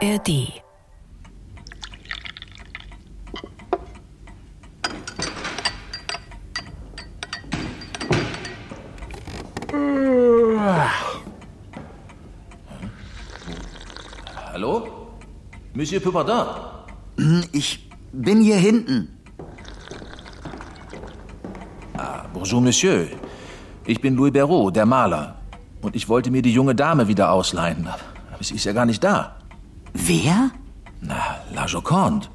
ARD Hallo? Monsieur Pupardin? Ich bin hier hinten. Ah, bonjour, Monsieur. Ich bin Louis Perrault, der Maler. Und ich wollte mir die junge Dame wieder ausleihen. Aber sie ist ja gar nicht da. Wer? Na, La Joconde.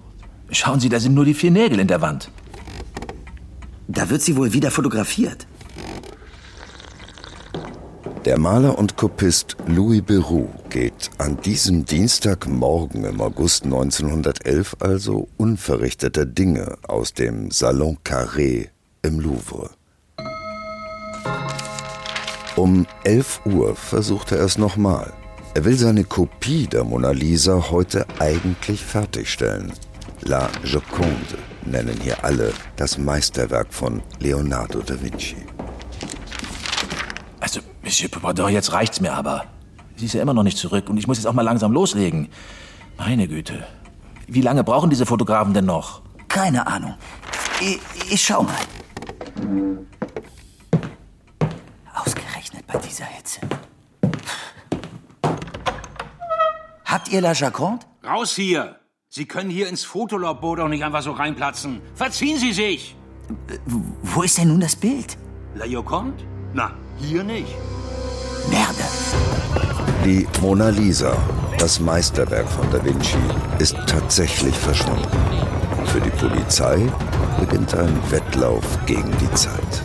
Schauen Sie, da sind nur die vier Nägel in der Wand. Da wird sie wohl wieder fotografiert. Der Maler und Kopist Louis Beroux geht an diesem Dienstagmorgen im August 1911 also unverrichteter Dinge aus dem Salon Carré im Louvre. Um 11 Uhr versucht er es nochmal. Er will seine Kopie der Mona Lisa heute eigentlich fertigstellen. La Joconde nennen hier alle das Meisterwerk von Leonardo da Vinci. Also, Monsieur Pupardin, jetzt reicht's mir aber. Sie ist ja immer noch nicht zurück und ich muss jetzt auch mal langsam loslegen. Meine Güte. Wie lange brauchen diese Fotografen denn noch? Keine Ahnung. Ich, ich schau mal. Ausgerechnet bei dieser Hitze. Habt ihr La Jaconde? Raus hier! Sie können hier ins Fotolabor doch nicht einfach so reinplatzen. Verziehen Sie sich! Wo ist denn nun das Bild? La Joconde? Na, hier nicht. Merde. Die Mona Lisa, das Meisterwerk von Da Vinci, ist tatsächlich verschwunden. Für die Polizei beginnt ein Wettlauf gegen die Zeit.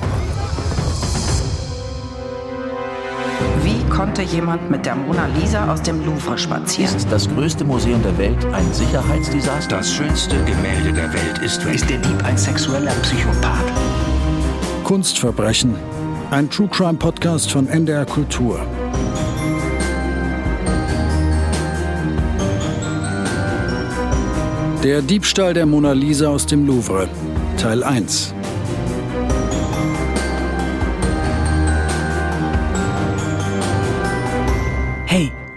Konnte jemand mit der Mona Lisa aus dem Louvre spazieren? Ist das größte Museum der Welt ein Sicherheitsdesaster? Das schönste Gemälde der Welt ist weg. Ist der Dieb ein sexueller Psychopath? Kunstverbrechen. Ein True Crime Podcast von NDR Kultur. Der Diebstahl der Mona Lisa aus dem Louvre. Teil 1.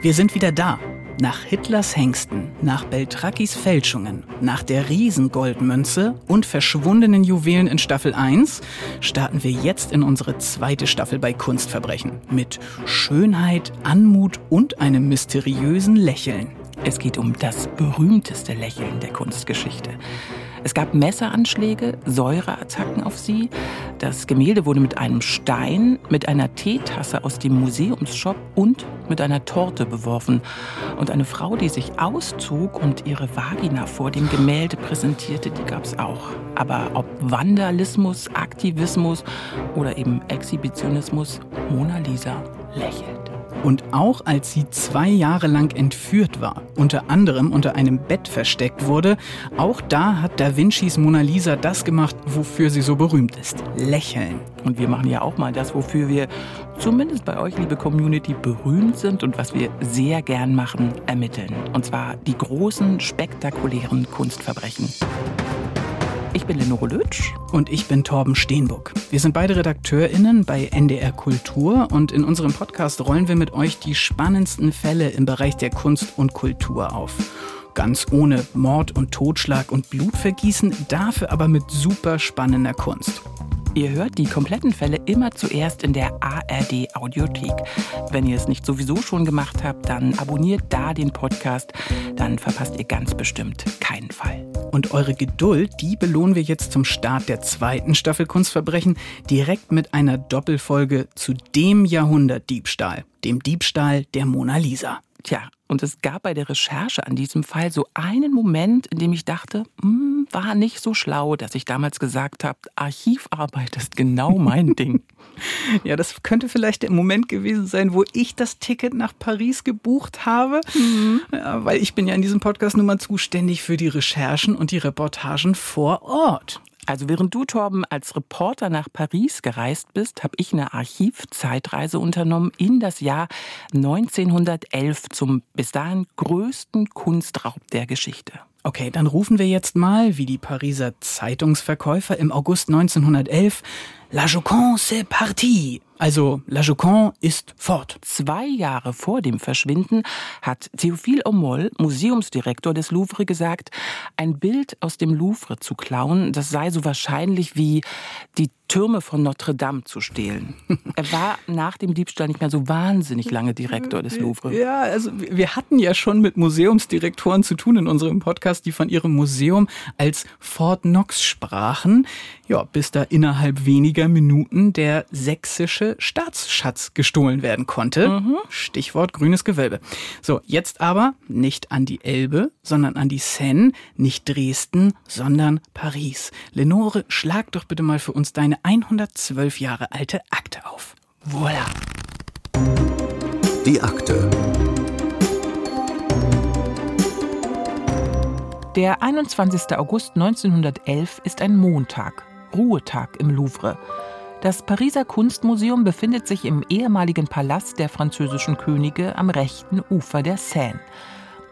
wir sind wieder da. Nach Hitlers Hengsten, nach Beltrakis Fälschungen, nach der Riesengoldmünze und verschwundenen Juwelen in Staffel 1 starten wir jetzt in unsere zweite Staffel bei Kunstverbrechen mit Schönheit, Anmut und einem mysteriösen Lächeln. Es geht um das berühmteste Lächeln der Kunstgeschichte. Es gab Messeranschläge, Säureattacken auf sie. Das Gemälde wurde mit einem Stein, mit einer Teetasse aus dem Museumsshop und mit einer Torte beworfen. Und eine Frau, die sich auszog und ihre Vagina vor dem Gemälde präsentierte, die gab es auch. Aber ob Vandalismus, Aktivismus oder eben Exhibitionismus, Mona Lisa lächelt. Und auch als sie zwei Jahre lang entführt war, unter anderem unter einem Bett versteckt wurde, auch da hat Da Vincis Mona Lisa das gemacht, wofür sie so berühmt ist. Lächeln. Und wir machen ja auch mal das, wofür wir zumindest bei euch, liebe Community, berühmt sind und was wir sehr gern machen, ermitteln. Und zwar die großen, spektakulären Kunstverbrechen. Ich bin Lenore Lötsch. Und ich bin Torben Steenbuck. Wir sind beide RedakteurInnen bei NDR Kultur und in unserem Podcast rollen wir mit euch die spannendsten Fälle im Bereich der Kunst und Kultur auf. Ganz ohne Mord und Totschlag und Blutvergießen, dafür aber mit super spannender Kunst. Ihr hört die kompletten Fälle immer zuerst in der ARD Audiothek. Wenn ihr es nicht sowieso schon gemacht habt, dann abonniert da den Podcast, dann verpasst ihr ganz bestimmt keinen Fall. Und eure Geduld, die belohnen wir jetzt zum Start der zweiten Staffel Kunstverbrechen direkt mit einer Doppelfolge zu dem Jahrhundertdiebstahl, dem Diebstahl der Mona Lisa. Tja, und es gab bei der Recherche an diesem Fall so einen Moment, in dem ich dachte, hm, war nicht so schlau, dass ich damals gesagt habe, Archivarbeit ist genau mein Ding. Ja, das könnte vielleicht der Moment gewesen sein, wo ich das Ticket nach Paris gebucht habe, mhm. ja, weil ich bin ja in diesem Podcast nun mal zuständig für die Recherchen und die Reportagen vor Ort. Also während du, Torben, als Reporter nach Paris gereist bist, habe ich eine Archivzeitreise unternommen in das Jahr 1911 zum bis dahin größten Kunstraub der Geschichte. Okay, dann rufen wir jetzt mal, wie die Pariser Zeitungsverkäufer im August 1911, La Joconde c'est parti. Also La Joconde ist fort. Zwei Jahre vor dem Verschwinden hat Théophile Omol, Museumsdirektor des Louvre, gesagt, ein Bild aus dem Louvre zu klauen, das sei so wahrscheinlich wie die Türme von Notre Dame zu stehlen. Er war nach dem Diebstahl nicht mehr so wahnsinnig lange Direktor des Louvre. Ja, also wir hatten ja schon mit Museumsdirektoren zu tun in unserem Podcast, die von ihrem Museum als Fort Knox sprachen. Ja, bis da innerhalb weniger Minuten der sächsische Staatsschatz gestohlen werden konnte. Mhm. Stichwort grünes Gewölbe. So, jetzt aber nicht an die Elbe, sondern an die Seine, nicht Dresden, sondern Paris. Lenore, schlag doch bitte mal für uns deine 112 Jahre alte Akte auf. Voilà. Die Akte. Der 21. August 1911 ist ein Montag, Ruhetag im Louvre. Das Pariser Kunstmuseum befindet sich im ehemaligen Palast der französischen Könige am rechten Ufer der Seine.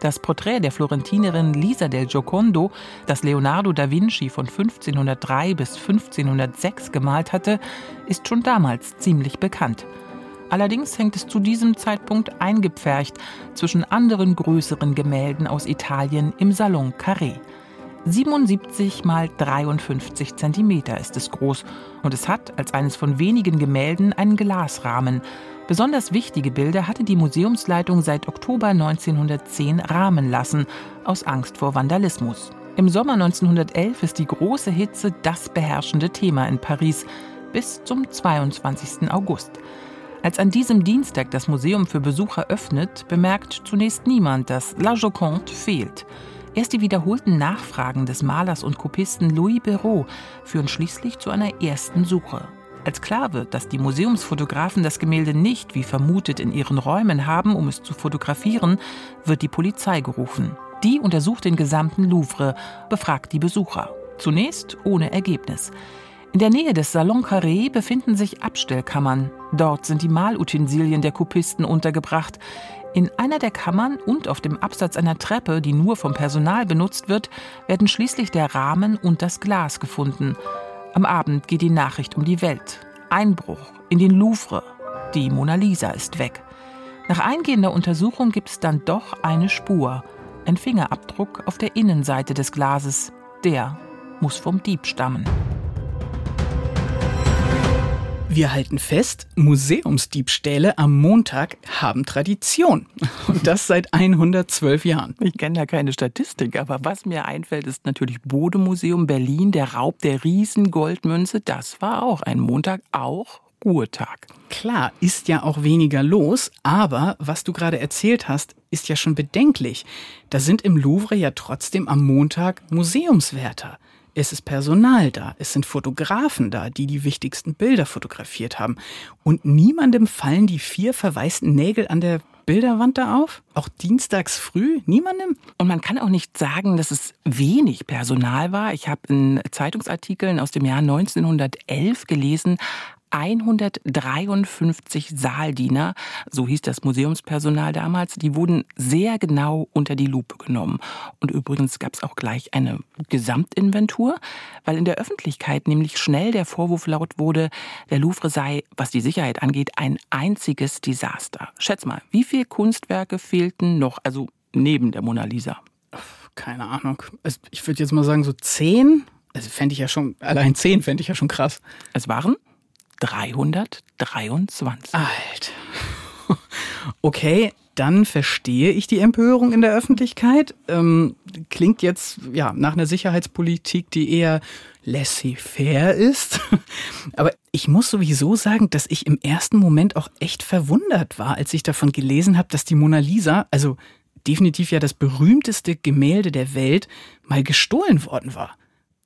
Das Porträt der Florentinerin Lisa del Giocondo, das Leonardo da Vinci von 1503 bis 1506 gemalt hatte, ist schon damals ziemlich bekannt. Allerdings hängt es zu diesem Zeitpunkt eingepfercht zwischen anderen größeren Gemälden aus Italien im Salon Carré. 77 mal 53 Zentimeter ist es groß und es hat als eines von wenigen Gemälden einen Glasrahmen. Besonders wichtige Bilder hatte die Museumsleitung seit Oktober 1910 rahmen lassen, aus Angst vor Vandalismus. Im Sommer 1911 ist die große Hitze das beherrschende Thema in Paris bis zum 22. August. Als an diesem Dienstag das Museum für Besucher öffnet, bemerkt zunächst niemand, dass La Joconde fehlt. Erst die wiederholten Nachfragen des Malers und Kopisten Louis Béraud führen schließlich zu einer ersten Suche. Als klar wird, dass die Museumsfotografen das Gemälde nicht, wie vermutet, in ihren Räumen haben, um es zu fotografieren, wird die Polizei gerufen. Die untersucht den gesamten Louvre, befragt die Besucher. Zunächst ohne Ergebnis. In der Nähe des Salon Carré befinden sich Abstellkammern. Dort sind die Malutensilien der Kopisten untergebracht. In einer der Kammern und auf dem Absatz einer Treppe, die nur vom Personal benutzt wird, werden schließlich der Rahmen und das Glas gefunden. Am Abend geht die Nachricht um die Welt. Einbruch in den Louvre. Die Mona Lisa ist weg. Nach eingehender Untersuchung gibt es dann doch eine Spur. Ein Fingerabdruck auf der Innenseite des Glases. Der muss vom Dieb stammen. Wir halten fest, Museumsdiebstähle am Montag haben Tradition. Und das seit 112 Jahren. Ich kenne da keine Statistik, aber was mir einfällt, ist natürlich Bodemuseum Berlin, der Raub der Riesengoldmünze. Das war auch ein Montag, auch Ruhetag. Klar, ist ja auch weniger los, aber was du gerade erzählt hast, ist ja schon bedenklich. Da sind im Louvre ja trotzdem am Montag Museumswärter. Es ist Personal da, es sind Fotografen da, die die wichtigsten Bilder fotografiert haben. Und niemandem fallen die vier verwaisten Nägel an der Bilderwand da auf? Auch dienstags früh? Niemandem? Und man kann auch nicht sagen, dass es wenig Personal war. Ich habe in Zeitungsartikeln aus dem Jahr 1911 gelesen, 153 Saaldiener, so hieß das Museumspersonal damals, die wurden sehr genau unter die Lupe genommen. Und übrigens gab es auch gleich eine Gesamtinventur, weil in der Öffentlichkeit nämlich schnell der Vorwurf laut wurde, der Louvre sei, was die Sicherheit angeht, ein einziges Desaster. Schätz mal, wie viele Kunstwerke fehlten noch, also neben der Mona Lisa? Keine Ahnung. Ich würde jetzt mal sagen, so zehn. Also fände ich ja schon, allein zehn fände ich ja schon krass. Es waren 323. Alt. Okay, dann verstehe ich die Empörung in der Öffentlichkeit. Ähm, klingt jetzt ja nach einer Sicherheitspolitik, die eher laissez-faire ist. Aber ich muss sowieso sagen, dass ich im ersten Moment auch echt verwundert war, als ich davon gelesen habe, dass die Mona Lisa, also definitiv ja das berühmteste Gemälde der Welt, mal gestohlen worden war.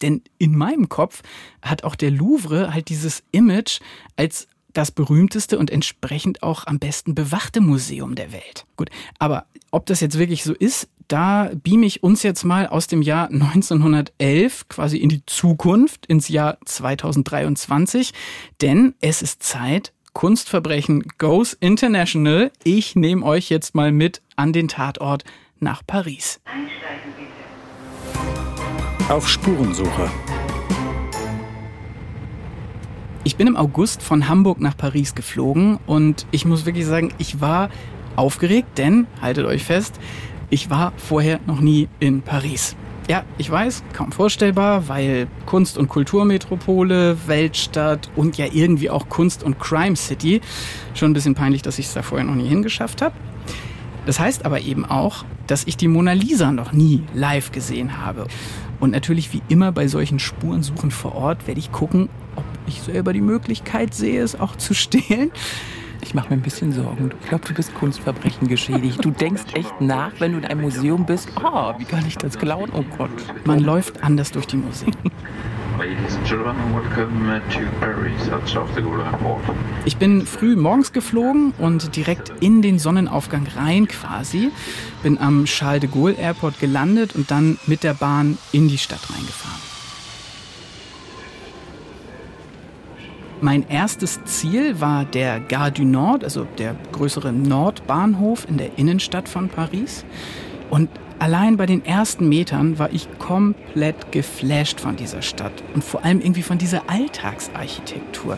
Denn in meinem Kopf hat auch der Louvre halt dieses Image als das berühmteste und entsprechend auch am besten bewachte Museum der Welt. Gut, aber ob das jetzt wirklich so ist, da beame ich uns jetzt mal aus dem Jahr 1911 quasi in die Zukunft, ins Jahr 2023, denn es ist Zeit, Kunstverbrechen goes international. Ich nehme euch jetzt mal mit an den Tatort nach Paris. Einsteigen bitte. Auf Spurensuche. Ich bin im August von Hamburg nach Paris geflogen und ich muss wirklich sagen, ich war aufgeregt, denn, haltet euch fest, ich war vorher noch nie in Paris. Ja, ich weiß, kaum vorstellbar, weil Kunst- und Kulturmetropole, Weltstadt und ja irgendwie auch Kunst- und Crime City. Schon ein bisschen peinlich, dass ich es da vorher noch nie hingeschafft habe. Das heißt aber eben auch, dass ich die Mona Lisa noch nie live gesehen habe. Und natürlich wie immer bei solchen Spurensuchen vor Ort werde ich gucken, ob ich selber die Möglichkeit sehe, es auch zu stehlen. Ich mache mir ein bisschen Sorgen. Ich glaube, du bist Kunstverbrechen geschädigt. Du denkst echt nach, wenn du in einem Museum bist. Oh, wie kann ich das klauen? Oh Gott. Man läuft anders durch die Museen. Ich bin früh morgens geflogen und direkt in den Sonnenaufgang rein quasi. Bin am Charles de Gaulle Airport gelandet und dann mit der Bahn in die Stadt reingefahren. Mein erstes Ziel war der Gare du Nord, also der größere Nordbahnhof in der Innenstadt von Paris. Und allein bei den ersten Metern war ich komplett geflasht von dieser Stadt und vor allem irgendwie von dieser Alltagsarchitektur.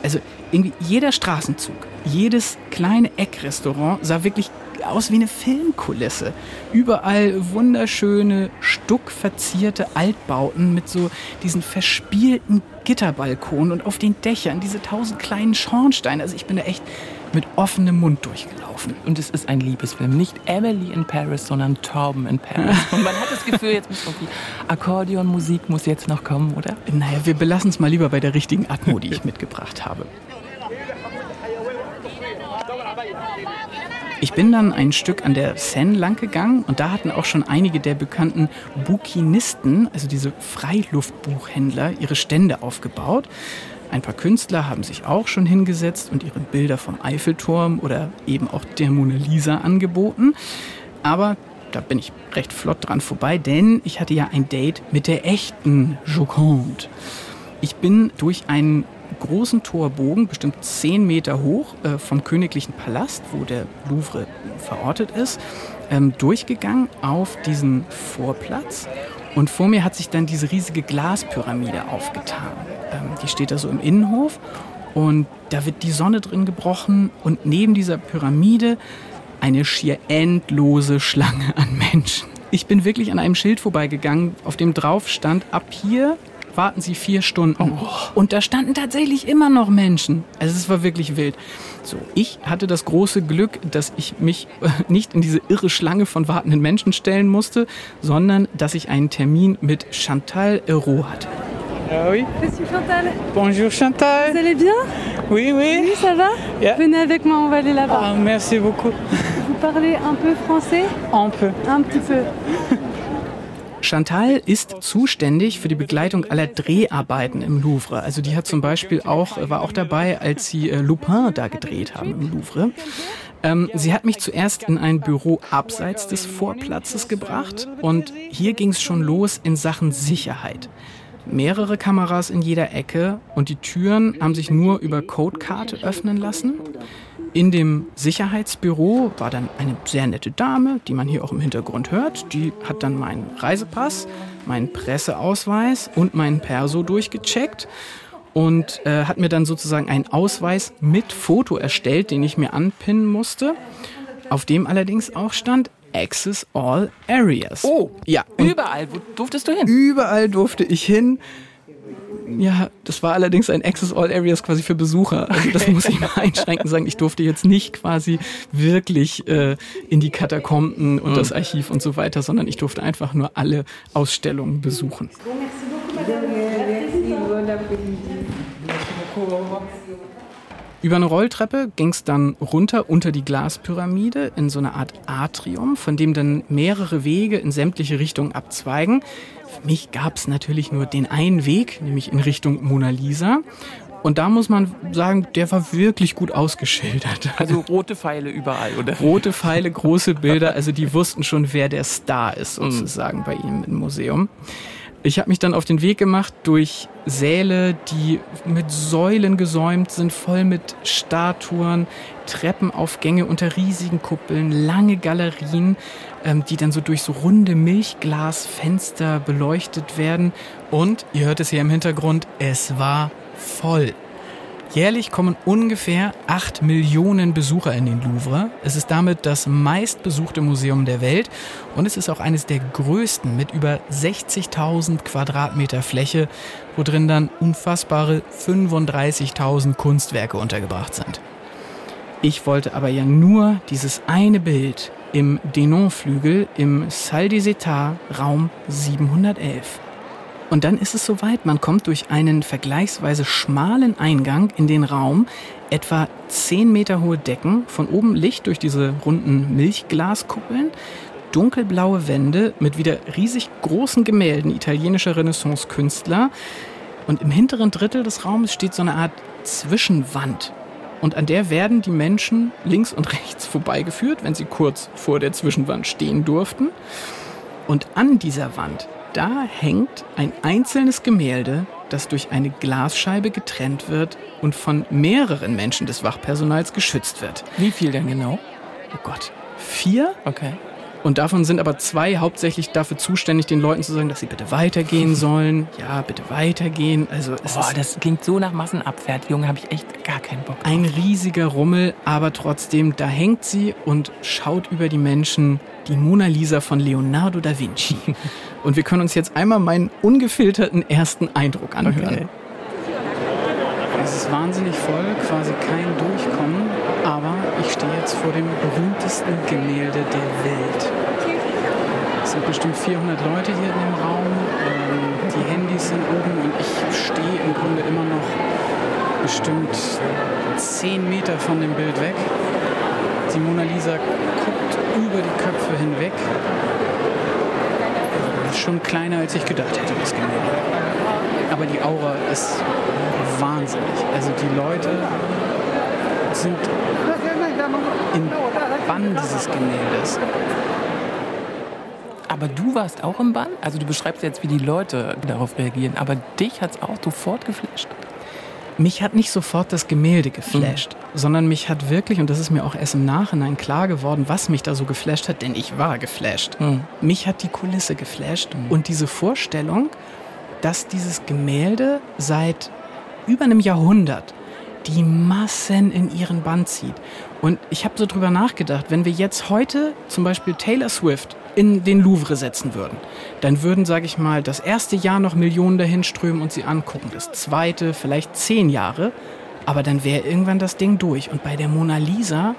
Also irgendwie jeder Straßenzug, jedes kleine Eckrestaurant sah wirklich aus wie eine Filmkulisse. Überall wunderschöne, stuckverzierte Altbauten mit so diesen verspielten Gitterbalkonen und auf den Dächern diese tausend kleinen Schornsteine. Also ich bin da echt mit offenem Mund durchgelaufen. Und es ist ein Liebesfilm. Nicht Emily in Paris, sondern Torben in Paris. Und man hat das Gefühl, jetzt muss irgendwie Akkordeonmusik muss jetzt noch kommen, oder? Naja, wir belassen es mal lieber bei der richtigen Atmo, die ich mitgebracht habe. Ich bin dann ein Stück an der Seine lang gegangen und da hatten auch schon einige der bekannten Bukinisten, also diese Freiluftbuchhändler, ihre Stände aufgebaut. Ein paar Künstler haben sich auch schon hingesetzt und ihre Bilder vom Eiffelturm oder eben auch der Mona Lisa angeboten. Aber da bin ich recht flott dran vorbei, denn ich hatte ja ein Date mit der echten Joconde. Ich bin durch einen großen Torbogen, bestimmt zehn Meter hoch, äh, vom Königlichen Palast, wo der Louvre verortet ist, ähm, durchgegangen auf diesen Vorplatz. Und vor mir hat sich dann diese riesige Glaspyramide aufgetan. Ähm, die steht da so im Innenhof und da wird die Sonne drin gebrochen und neben dieser Pyramide eine schier endlose Schlange an Menschen. Ich bin wirklich an einem Schild vorbeigegangen, auf dem drauf stand, ab hier warten Sie vier Stunden. Oh. Und da standen tatsächlich immer noch Menschen. Also es war wirklich wild. So, ich hatte das große Glück, dass ich mich äh, nicht in diese irre Schlange von wartenden Menschen stellen musste, sondern dass ich einen Termin mit Chantal Hero hatte. Ah oui. Je suis Chantal. Bonjour Chantal. Vous allez bien Oui, oui. Oui, ça va Yeah. Venez avec moi, on va aller là-bas. Ah, merci beaucoup. Vous parlez un peu français Un peu. Un petit peu. Chantal ist zuständig für die Begleitung aller Dreharbeiten im Louvre. Also die hat zum Beispiel auch, war auch dabei, als sie äh, Lupin da gedreht haben im Louvre. Ähm, sie hat mich zuerst in ein Büro abseits des Vorplatzes gebracht und hier ging es schon los in Sachen Sicherheit. Mehrere Kameras in jeder Ecke und die Türen haben sich nur über Codekarte öffnen lassen. In dem Sicherheitsbüro war dann eine sehr nette Dame, die man hier auch im Hintergrund hört. Die hat dann meinen Reisepass, meinen Presseausweis und meinen Perso durchgecheckt und äh, hat mir dann sozusagen einen Ausweis mit Foto erstellt, den ich mir anpinnen musste, auf dem allerdings auch stand Access All Areas. Oh, ja. und Überall. Wo durftest du hin? Überall durfte ich hin. Ja, das war allerdings ein Access All Areas quasi für Besucher. Also das muss ich mal einschränken sagen. Ich durfte jetzt nicht quasi wirklich äh, in die Katakomben und das Archiv und so weiter, sondern ich durfte einfach nur alle Ausstellungen besuchen. Über eine Rolltreppe ging es dann runter unter die Glaspyramide in so eine Art Atrium, von dem dann mehrere Wege in sämtliche Richtungen abzweigen. Für mich gab es natürlich nur den einen Weg, nämlich in Richtung Mona Lisa. Und da muss man sagen, der war wirklich gut ausgeschildert. Also rote Pfeile überall, oder? Rote Pfeile, große Bilder, also die wussten schon, wer der Star ist sozusagen bei ihm im Museum. Ich habe mich dann auf den Weg gemacht durch Säle, die mit Säulen gesäumt sind, voll mit Statuen, Treppenaufgänge unter riesigen Kuppeln, lange Galerien, ähm, die dann so durch so runde Milchglasfenster beleuchtet werden. Und, ihr hört es hier im Hintergrund, es war voll. Jährlich kommen ungefähr 8 Millionen Besucher in den Louvre. Es ist damit das meistbesuchte Museum der Welt und es ist auch eines der größten mit über 60.000 Quadratmeter Fläche, wo drin dann unfassbare 35.000 Kunstwerke untergebracht sind. Ich wollte aber ja nur dieses eine Bild im Denon-Flügel im Salle des Etats, Raum 711. Und dann ist es soweit, man kommt durch einen vergleichsweise schmalen Eingang in den Raum, etwa 10 Meter hohe Decken, von oben Licht durch diese runden Milchglaskuppeln, dunkelblaue Wände mit wieder riesig großen Gemälden italienischer Renaissance-Künstler. Und im hinteren Drittel des Raumes steht so eine Art Zwischenwand. Und an der werden die Menschen links und rechts vorbeigeführt, wenn sie kurz vor der Zwischenwand stehen durften. Und an dieser Wand da hängt ein einzelnes Gemälde, das durch eine Glasscheibe getrennt wird und von mehreren Menschen des Wachpersonals geschützt wird. Wie viel denn genau? Oh Gott. Vier? Okay. Und davon sind aber zwei hauptsächlich dafür zuständig, den Leuten zu sagen, dass sie bitte weitergehen sollen. Ja, bitte weitergehen. Also es Boah, ist das klingt so nach Massenabfertigung, habe ich echt gar keinen Bock. drauf. ein riesiger Rummel, aber trotzdem, da hängt sie und schaut über die Menschen die Mona Lisa von Leonardo da Vinci. und wir können uns jetzt einmal meinen ungefilterten ersten Eindruck anhören. Okay. Es ist wahnsinnig voll, quasi kein Durchkommen, aber ich stehe jetzt vor dem berühmtesten Gemälde der Welt. Es sind bestimmt 400 Leute hier in dem Raum, ähm, die Handys sind oben und ich stehe im Grunde immer noch bestimmt 10 Meter von dem Bild weg. Die Mona Lisa guckt über die Köpfe hinweg. Schon kleiner, als ich gedacht hätte, das Gemälde. Aber die Aura ist wahnsinnig. Also die Leute sind im Bann dieses Gemäldes. Aber du warst auch im Bann? Also du beschreibst jetzt, wie die Leute darauf reagieren, aber dich hat's auch sofort geflasht. Mich hat nicht sofort das Gemälde geflasht, sondern mich hat wirklich, und das ist mir auch erst im Nachhinein klar geworden, was mich da so geflasht hat, denn ich war geflasht. Mich hat die Kulisse geflasht und diese Vorstellung, dass dieses Gemälde seit über einem Jahrhundert die Massen in ihren Bann zieht. Und ich habe so drüber nachgedacht, wenn wir jetzt heute zum Beispiel Taylor Swift in den Louvre setzen würden, dann würden, sage ich mal, das erste Jahr noch Millionen dahin strömen und sie angucken, das zweite vielleicht zehn Jahre, aber dann wäre irgendwann das Ding durch. Und bei der Mona Lisa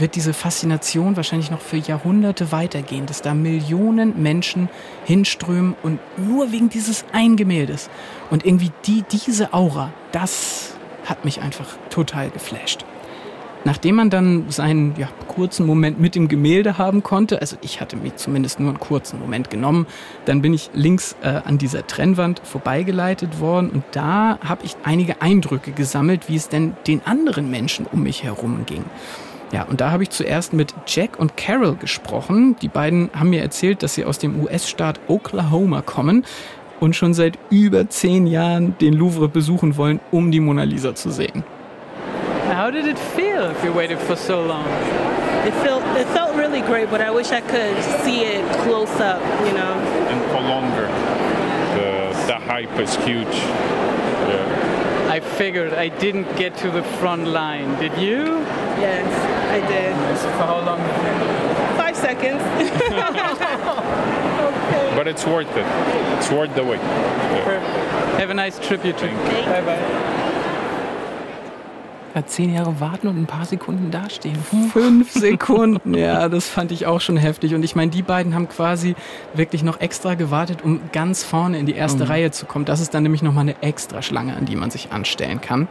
wird diese Faszination wahrscheinlich noch für Jahrhunderte weitergehen, dass da Millionen Menschen hinströmen und nur wegen dieses einen Gemäldes. Und irgendwie die, diese Aura, das hat mich einfach total geflasht. Nachdem man dann seinen ja, kurzen Moment mit dem Gemälde haben konnte, also ich hatte mir zumindest nur einen kurzen Moment genommen, dann bin ich links äh, an dieser Trennwand vorbeigeleitet worden und da habe ich einige Eindrücke gesammelt, wie es denn den anderen Menschen um mich herum ging. Ja, und da habe ich zuerst mit Jack und Carol gesprochen. Die beiden haben mir erzählt, dass sie aus dem US-Staat Oklahoma kommen und schon seit über zehn Jahren den Louvre besuchen wollen, um die Mona Lisa zu sehen. How did it feel if you waited for so long? It felt it felt really great, but I wish I could see it close up, you know. and for longer. The, the hype is huge. Yeah. I figured I didn't get to the front line. Did you? Yes, I did. For how long? Five seconds. But it's worth it. It's worth the wait. Yeah. Have a nice trip, you two. Bye bye. Ja, zehn Jahre warten und ein paar Sekunden dastehen. Fünf Sekunden, ja, das fand ich auch schon heftig. Und ich meine, die beiden haben quasi wirklich noch extra gewartet, um ganz vorne in die erste Mhm. Reihe zu kommen. Das ist dann nämlich nochmal eine extra Schlange, an die man sich anstellen kann.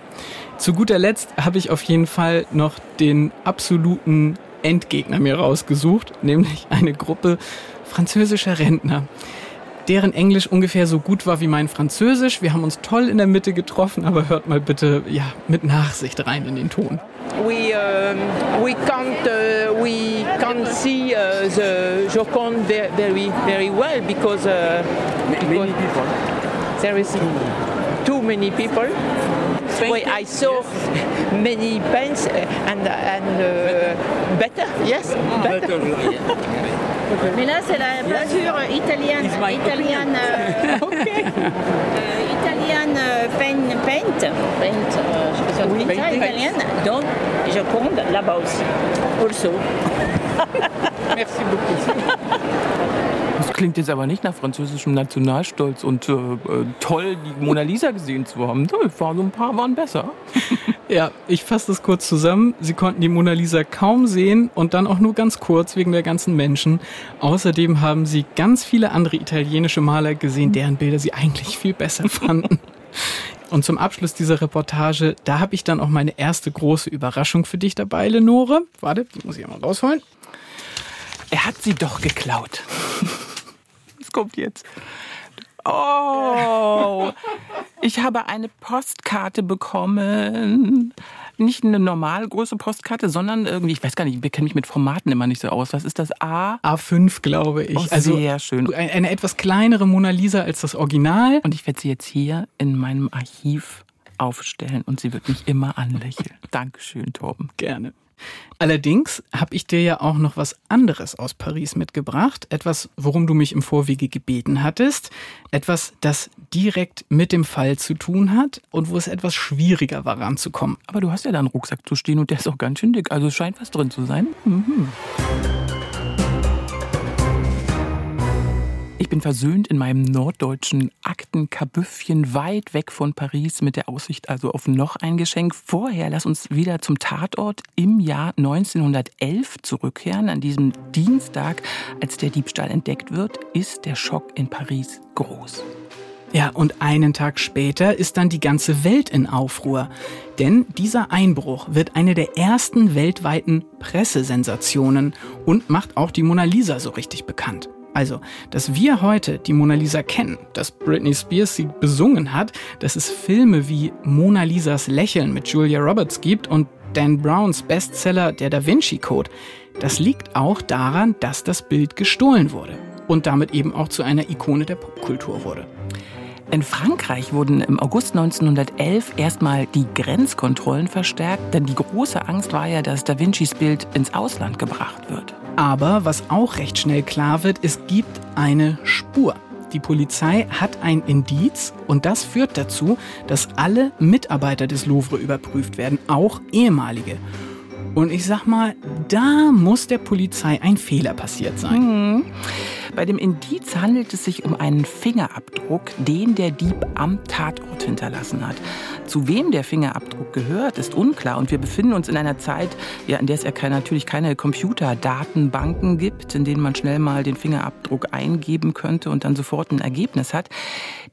Zu guter Letzt habe ich auf jeden Fall noch den absoluten Endgegner mir rausgesucht, nämlich eine Gruppe französischer Rentner deren Englisch ungefähr so gut war wie mein Französisch. Wir haben uns toll in der Mitte getroffen, aber hört mal bitte ja mit Nachsicht rein in den Ton. we um, we can't uh, we can't see uh, the Joconde ve- very very well because, uh, because there is too many people. Well, I saw many paints uh, and and uh, better yes better. Mais là, c'est la peinture italienne. Italienne. euh, euh, italienne euh, paint, paint, paint, euh, je sais pas si dit ça, italienne. Donc, je compte là-bas aussi. Also. Merci beaucoup. Das klingt jetzt aber nicht nach französischem Nationalstolz und äh, äh, toll, die Mona Lisa gesehen zu haben. Nö, war so ein paar waren besser. Ja, ich fasse das kurz zusammen. Sie konnten die Mona Lisa kaum sehen und dann auch nur ganz kurz wegen der ganzen Menschen. Außerdem haben sie ganz viele andere italienische Maler gesehen, deren Bilder sie eigentlich viel besser fanden. Und zum Abschluss dieser Reportage, da habe ich dann auch meine erste große Überraschung für dich dabei, Lenore. Warte, die muss ich einmal rausholen. Er hat sie doch geklaut. Kommt jetzt? Oh, ich habe eine Postkarte bekommen. Nicht eine normal große Postkarte, sondern irgendwie, ich weiß gar nicht, ich kenne mich mit Formaten immer nicht so aus. Was ist das? A? A5, glaube ich. Oh, also sehr schön. ein- eine etwas kleinere Mona Lisa als das Original. Und ich werde sie jetzt hier in meinem Archiv aufstellen und sie wird mich immer anlächeln. Dankeschön, Torben. Gerne. Allerdings habe ich dir ja auch noch was anderes aus Paris mitgebracht. Etwas, worum du mich im Vorwege gebeten hattest. Etwas, das direkt mit dem Fall zu tun hat und wo es etwas schwieriger war, ranzukommen. Aber du hast ja da einen Rucksack zu stehen und der ist auch ganz schön dick. Also scheint was drin zu sein. Mhm. Ich bin versöhnt in meinem norddeutschen Aktenkabüffchen weit weg von Paris mit der Aussicht also auf noch ein Geschenk. Vorher lass uns wieder zum Tatort im Jahr 1911 zurückkehren. An diesem Dienstag, als der Diebstahl entdeckt wird, ist der Schock in Paris groß. Ja, und einen Tag später ist dann die ganze Welt in Aufruhr. Denn dieser Einbruch wird eine der ersten weltweiten Pressesensationen und macht auch die Mona Lisa so richtig bekannt. Also, dass wir heute die Mona Lisa kennen, dass Britney Spears sie besungen hat, dass es Filme wie Mona Lisas Lächeln mit Julia Roberts gibt und Dan Browns Bestseller Der Da Vinci Code, das liegt auch daran, dass das Bild gestohlen wurde und damit eben auch zu einer Ikone der Popkultur wurde. In Frankreich wurden im August 1911 erstmal die Grenzkontrollen verstärkt, denn die große Angst war ja, dass Da Vincis Bild ins Ausland gebracht wird. Aber was auch recht schnell klar wird, es gibt eine Spur. Die Polizei hat ein Indiz und das führt dazu, dass alle Mitarbeiter des Louvre überprüft werden, auch ehemalige. Und ich sag mal, da muss der Polizei ein Fehler passiert sein. Mhm. Bei dem Indiz handelt es sich um einen Fingerabdruck, den der Dieb am Tatort hinterlassen hat. Zu wem der Fingerabdruck gehört, ist unklar. Und wir befinden uns in einer Zeit, ja, in der es ja natürlich keine Computerdatenbanken gibt, in denen man schnell mal den Fingerabdruck eingeben könnte und dann sofort ein Ergebnis hat.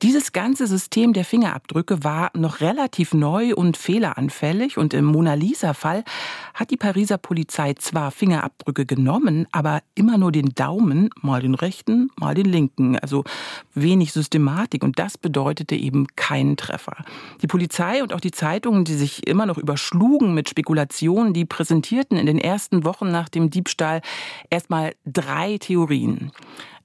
Dieses ganze System der Fingerabdrücke war noch relativ neu und fehleranfällig. Und im Mona Lisa-Fall hat die Pariser Polizei zwar Fingerabdrücke genommen, aber immer nur den Daumen, mal den rechten, mal den linken. Also wenig Systematik. Und das bedeutete eben keinen Treffer. Die Polizei und auch die Zeitungen, die sich immer noch überschlugen mit Spekulationen, die präsentierten in den ersten Wochen nach dem Diebstahl erstmal drei Theorien.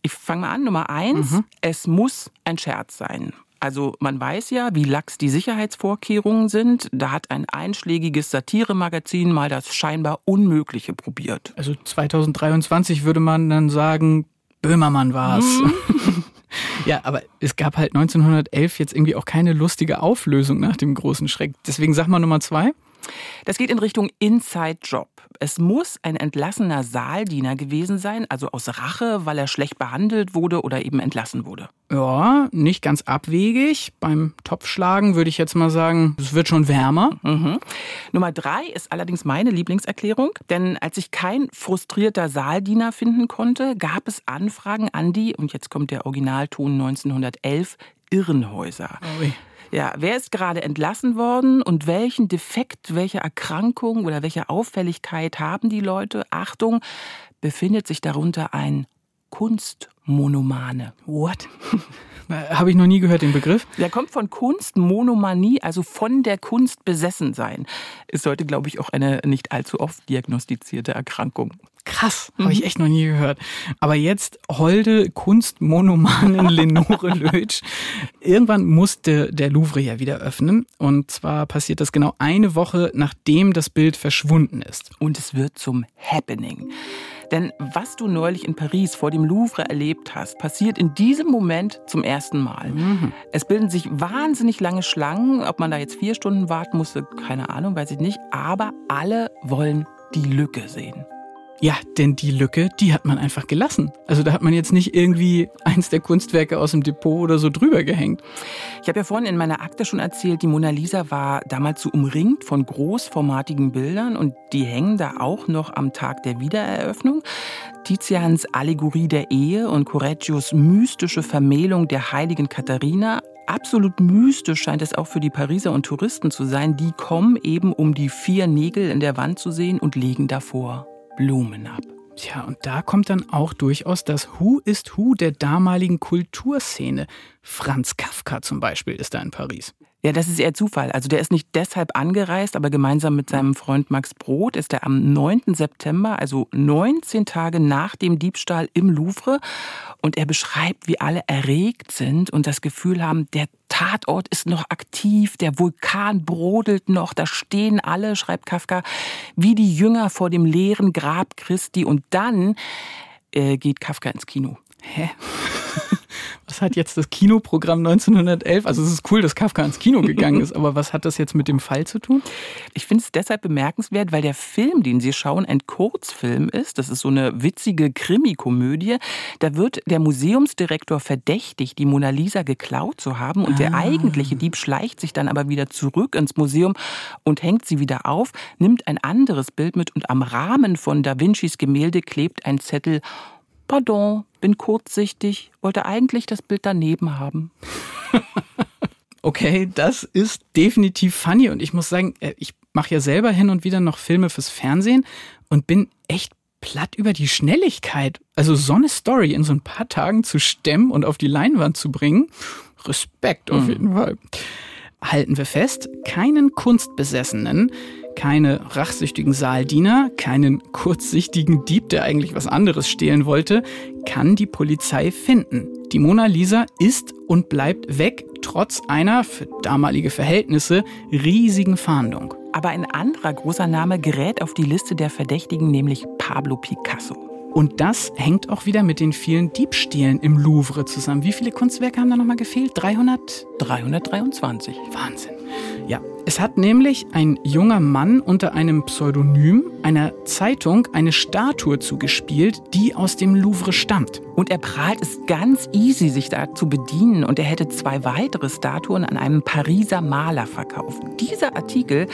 Ich fange mal an. Nummer eins, es muss ein Scherz sein. Also man weiß ja, wie lax die Sicherheitsvorkehrungen sind. Da hat ein einschlägiges Satiremagazin mal das scheinbar Unmögliche probiert. Also 2023 würde man dann sagen, Böhmermann war's. ja, aber es gab halt 1911 jetzt irgendwie auch keine lustige Auflösung nach dem großen Schreck. Deswegen sag mal Nummer zwei. Das geht in Richtung Inside Job. Es muss ein entlassener Saaldiener gewesen sein, also aus Rache, weil er schlecht behandelt wurde oder eben entlassen wurde. Ja, nicht ganz abwegig. Beim Topfschlagen würde ich jetzt mal sagen, es wird schon wärmer. Mhm. Nummer drei ist allerdings meine Lieblingserklärung, denn als ich kein frustrierter Saaldiener finden konnte, gab es Anfragen an die, und jetzt kommt der Originalton 1911, Irrenhäuser. Ui. Ja, wer ist gerade entlassen worden und welchen Defekt, welche Erkrankung oder welche Auffälligkeit haben die Leute? Achtung, befindet sich darunter ein Kunstmonomane. What? Habe ich noch nie gehört, den Begriff. Der kommt von Kunstmonomanie, also von der Kunst besessen sein. Ist heute, glaube ich, auch eine nicht allzu oft diagnostizierte Erkrankung. Krass, habe ich echt noch nie gehört. Aber jetzt holde Kunstmonomanin Lenore Lötsch. Irgendwann musste der Louvre ja wieder öffnen. Und zwar passiert das genau eine Woche, nachdem das Bild verschwunden ist. Und es wird zum Happening. Denn was du neulich in Paris vor dem Louvre erlebt hast, passiert in diesem Moment zum ersten Mal. Mhm. Es bilden sich wahnsinnig lange Schlangen. Ob man da jetzt vier Stunden warten musste, keine Ahnung, weiß ich nicht. Aber alle wollen die Lücke sehen. Ja, denn die Lücke, die hat man einfach gelassen. Also da hat man jetzt nicht irgendwie eins der Kunstwerke aus dem Depot oder so drüber gehängt. Ich habe ja vorhin in meiner Akte schon erzählt, die Mona Lisa war damals so umringt von großformatigen Bildern und die hängen da auch noch am Tag der Wiedereröffnung. Tizians Allegorie der Ehe und Correggios mystische Vermählung der heiligen Katharina absolut mystisch scheint es auch für die Pariser und Touristen zu sein. Die kommen eben, um die vier Nägel in der Wand zu sehen und legen davor Blumen ab. Tja, und da kommt dann auch durchaus das Who ist Who der damaligen Kulturszene. Franz Kafka zum Beispiel ist da in Paris. Ja, das ist eher Zufall. Also der ist nicht deshalb angereist, aber gemeinsam mit seinem Freund Max Brot ist er am 9. September, also 19 Tage nach dem Diebstahl im Louvre. Und er beschreibt, wie alle erregt sind und das Gefühl haben, der Tatort ist noch aktiv, der Vulkan brodelt noch, da stehen alle, schreibt Kafka, wie die Jünger vor dem leeren Grab Christi. Und dann äh, geht Kafka ins Kino. Hä? was hat jetzt das Kinoprogramm 1911? Also es ist cool, dass Kafka ins Kino gegangen ist, aber was hat das jetzt mit dem Fall zu tun? Ich finde es deshalb bemerkenswert, weil der Film, den Sie schauen, ein Kurzfilm ist. Das ist so eine witzige Krimikomödie. Da wird der Museumsdirektor verdächtigt, die Mona Lisa geklaut zu haben und ah. der eigentliche Dieb schleicht sich dann aber wieder zurück ins Museum und hängt sie wieder auf, nimmt ein anderes Bild mit und am Rahmen von Da Vincis Gemälde klebt ein Zettel Pardon, bin kurzsichtig, wollte eigentlich das Bild daneben haben. okay, das ist definitiv funny und ich muss sagen, äh, ich mache ja selber hin und wieder noch Filme fürs Fernsehen und bin echt platt über die Schnelligkeit. Also so eine Story in so ein paar Tagen zu stemmen und auf die Leinwand zu bringen, Respekt auf mhm. jeden Fall. Halten wir fest, keinen Kunstbesessenen keine rachsüchtigen Saaldiener, keinen kurzsichtigen Dieb, der eigentlich was anderes stehlen wollte, kann die Polizei finden. Die Mona Lisa ist und bleibt weg, trotz einer, für damalige Verhältnisse, riesigen Fahndung. Aber ein anderer großer Name gerät auf die Liste der Verdächtigen, nämlich Pablo Picasso. Und das hängt auch wieder mit den vielen Diebstählen im Louvre zusammen. Wie viele Kunstwerke haben da nochmal gefehlt? 300? 323. Wahnsinn. Ja, es hat nämlich ein junger Mann unter einem Pseudonym einer Zeitung eine Statue zugespielt, die aus dem Louvre stammt. Und er prahlt es ganz easy, sich da zu bedienen und er hätte zwei weitere Statuen an einem Pariser Maler verkauft. Dieser Artikel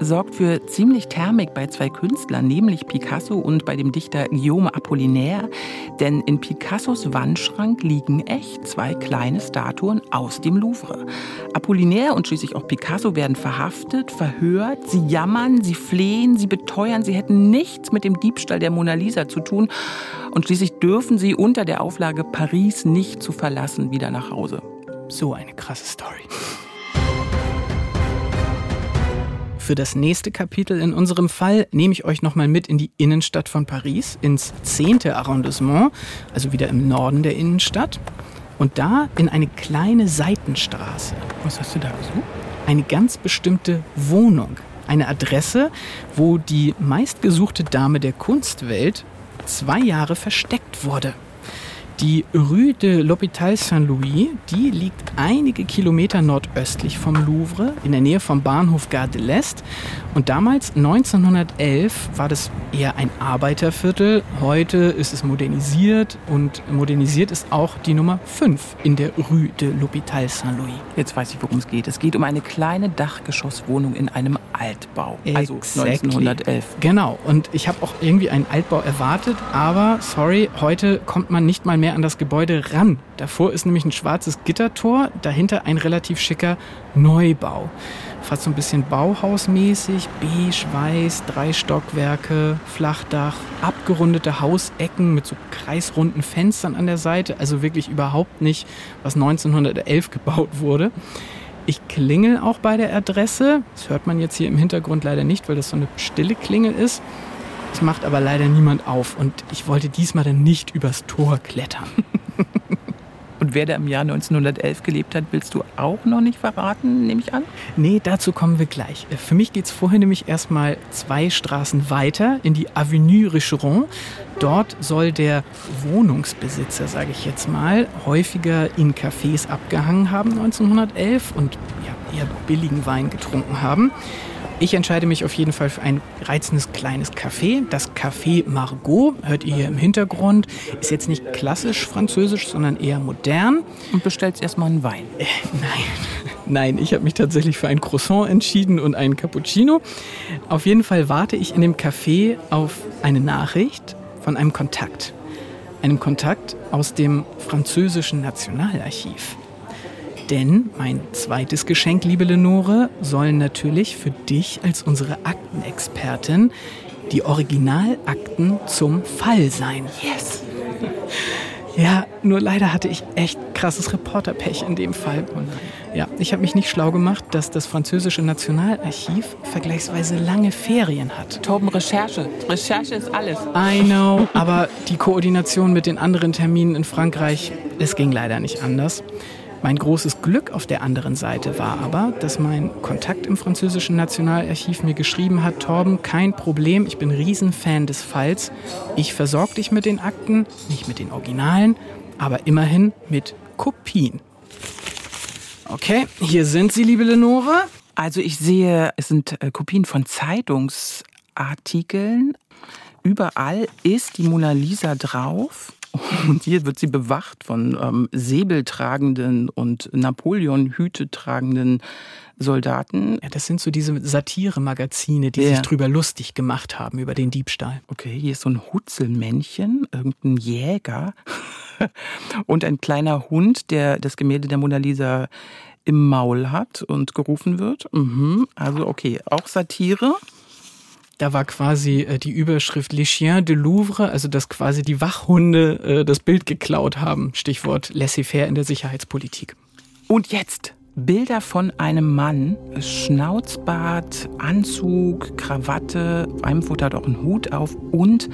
sorgt für ziemlich Thermik bei zwei Künstlern, nämlich Picasso und bei dem Dichter Guillaume Apollinaire. Denn in Picassos Wandschrank liegen echt zwei kleine Statuen aus dem Louvre. Apollinaire und schließlich auch Picasso werden verhaftet, verhört, sie jammern, sie flehen, sie beteuern, sie hätten nichts mit dem Diebstahl der Mona Lisa zu tun und schließlich dürfen sie unter der Auflage Paris nicht zu verlassen wieder nach Hause. So eine krasse Story. Für das nächste Kapitel in unserem Fall nehme ich euch nochmal mit in die Innenstadt von Paris, ins 10. Arrondissement, also wieder im Norden der Innenstadt. Und da in eine kleine Seitenstraße. Was hast du da gesucht? Eine ganz bestimmte Wohnung. Eine Adresse, wo die meistgesuchte Dame der Kunstwelt zwei Jahre versteckt wurde. Die Rue de l'Hôpital Saint-Louis, die liegt einige Kilometer nordöstlich vom Louvre, in der Nähe vom Bahnhof Gare de l'Est. Und damals, 1911, war das eher ein Arbeiterviertel. Heute ist es modernisiert und modernisiert ist auch die Nummer 5 in der Rue de l'Hôpital Saint-Louis. Jetzt weiß ich, worum es geht. Es geht um eine kleine Dachgeschosswohnung in einem Altbau. Also exactly. 1911. Genau. Und ich habe auch irgendwie einen Altbau erwartet, aber sorry, heute kommt man nicht mal mehr an das Gebäude ran. Davor ist nämlich ein schwarzes Gittertor, dahinter ein relativ schicker Neubau. Fast so ein bisschen Bauhausmäßig, beige, weiß, drei Stockwerke, Flachdach, abgerundete Hausecken mit so kreisrunden Fenstern an der Seite. Also wirklich überhaupt nicht, was 1911 gebaut wurde. Ich klingel auch bei der Adresse. Das hört man jetzt hier im Hintergrund leider nicht, weil das so eine stille Klingel ist. Es macht aber leider niemand auf und ich wollte diesmal dann nicht übers Tor klettern. wer da im Jahr 1911 gelebt hat, willst du auch noch nicht verraten, nehme ich an? Nee, dazu kommen wir gleich. Für mich geht es vorhin nämlich erstmal zwei Straßen weiter in die Avenue Richeron. Dort soll der Wohnungsbesitzer, sage ich jetzt mal, häufiger in Cafés abgehangen haben 1911 und ja, eher billigen Wein getrunken haben. Ich entscheide mich auf jeden Fall für ein reizendes kleines Café. Das Café Margot, hört ihr hier im Hintergrund, ist jetzt nicht klassisch französisch, sondern eher modern. Und bestellst erstmal einen Wein? Äh, nein. Nein, ich habe mich tatsächlich für ein Croissant entschieden und einen Cappuccino. Auf jeden Fall warte ich in dem Café auf eine Nachricht von einem Kontakt. Einem Kontakt aus dem französischen Nationalarchiv. Denn mein zweites Geschenk, liebe Lenore, sollen natürlich für dich als unsere Aktenexpertin die Originalakten zum Fall sein. Yes! Ja, nur leider hatte ich echt krasses Reporterpech in dem Fall. Ja, ich habe mich nicht schlau gemacht, dass das französische Nationalarchiv vergleichsweise lange Ferien hat. Torben, Recherche. Recherche ist alles. I know, aber die Koordination mit den anderen Terminen in Frankreich, es ging leider nicht anders. Mein großes Glück auf der anderen Seite war aber, dass mein Kontakt im französischen Nationalarchiv mir geschrieben hat, Torben, kein Problem, ich bin Riesenfan des Falls. Ich versorge dich mit den Akten, nicht mit den Originalen, aber immerhin mit Kopien. Okay, hier sind sie, liebe Lenore. Also ich sehe, es sind äh, Kopien von Zeitungsartikeln. Überall ist die Mona Lisa drauf. Und hier wird sie bewacht von ähm, säbeltragenden und Napoleon-Hüte tragenden Soldaten. Ja, das sind so diese Satire-Magazine, die ja. sich drüber lustig gemacht haben, über den Diebstahl. Okay, hier ist so ein Hutzelmännchen, irgendein Jäger und ein kleiner Hund, der das Gemälde der Mona Lisa im Maul hat und gerufen wird. Mhm. Also okay, auch Satire. Da war quasi äh, die Überschrift Les Chiens de Louvre, also dass quasi die Wachhunde äh, das Bild geklaut haben. Stichwort laissez-faire in der Sicherheitspolitik. Und jetzt Bilder von einem Mann, Schnauzbart, Anzug, Krawatte, einem Foto hat auch einen Hut auf und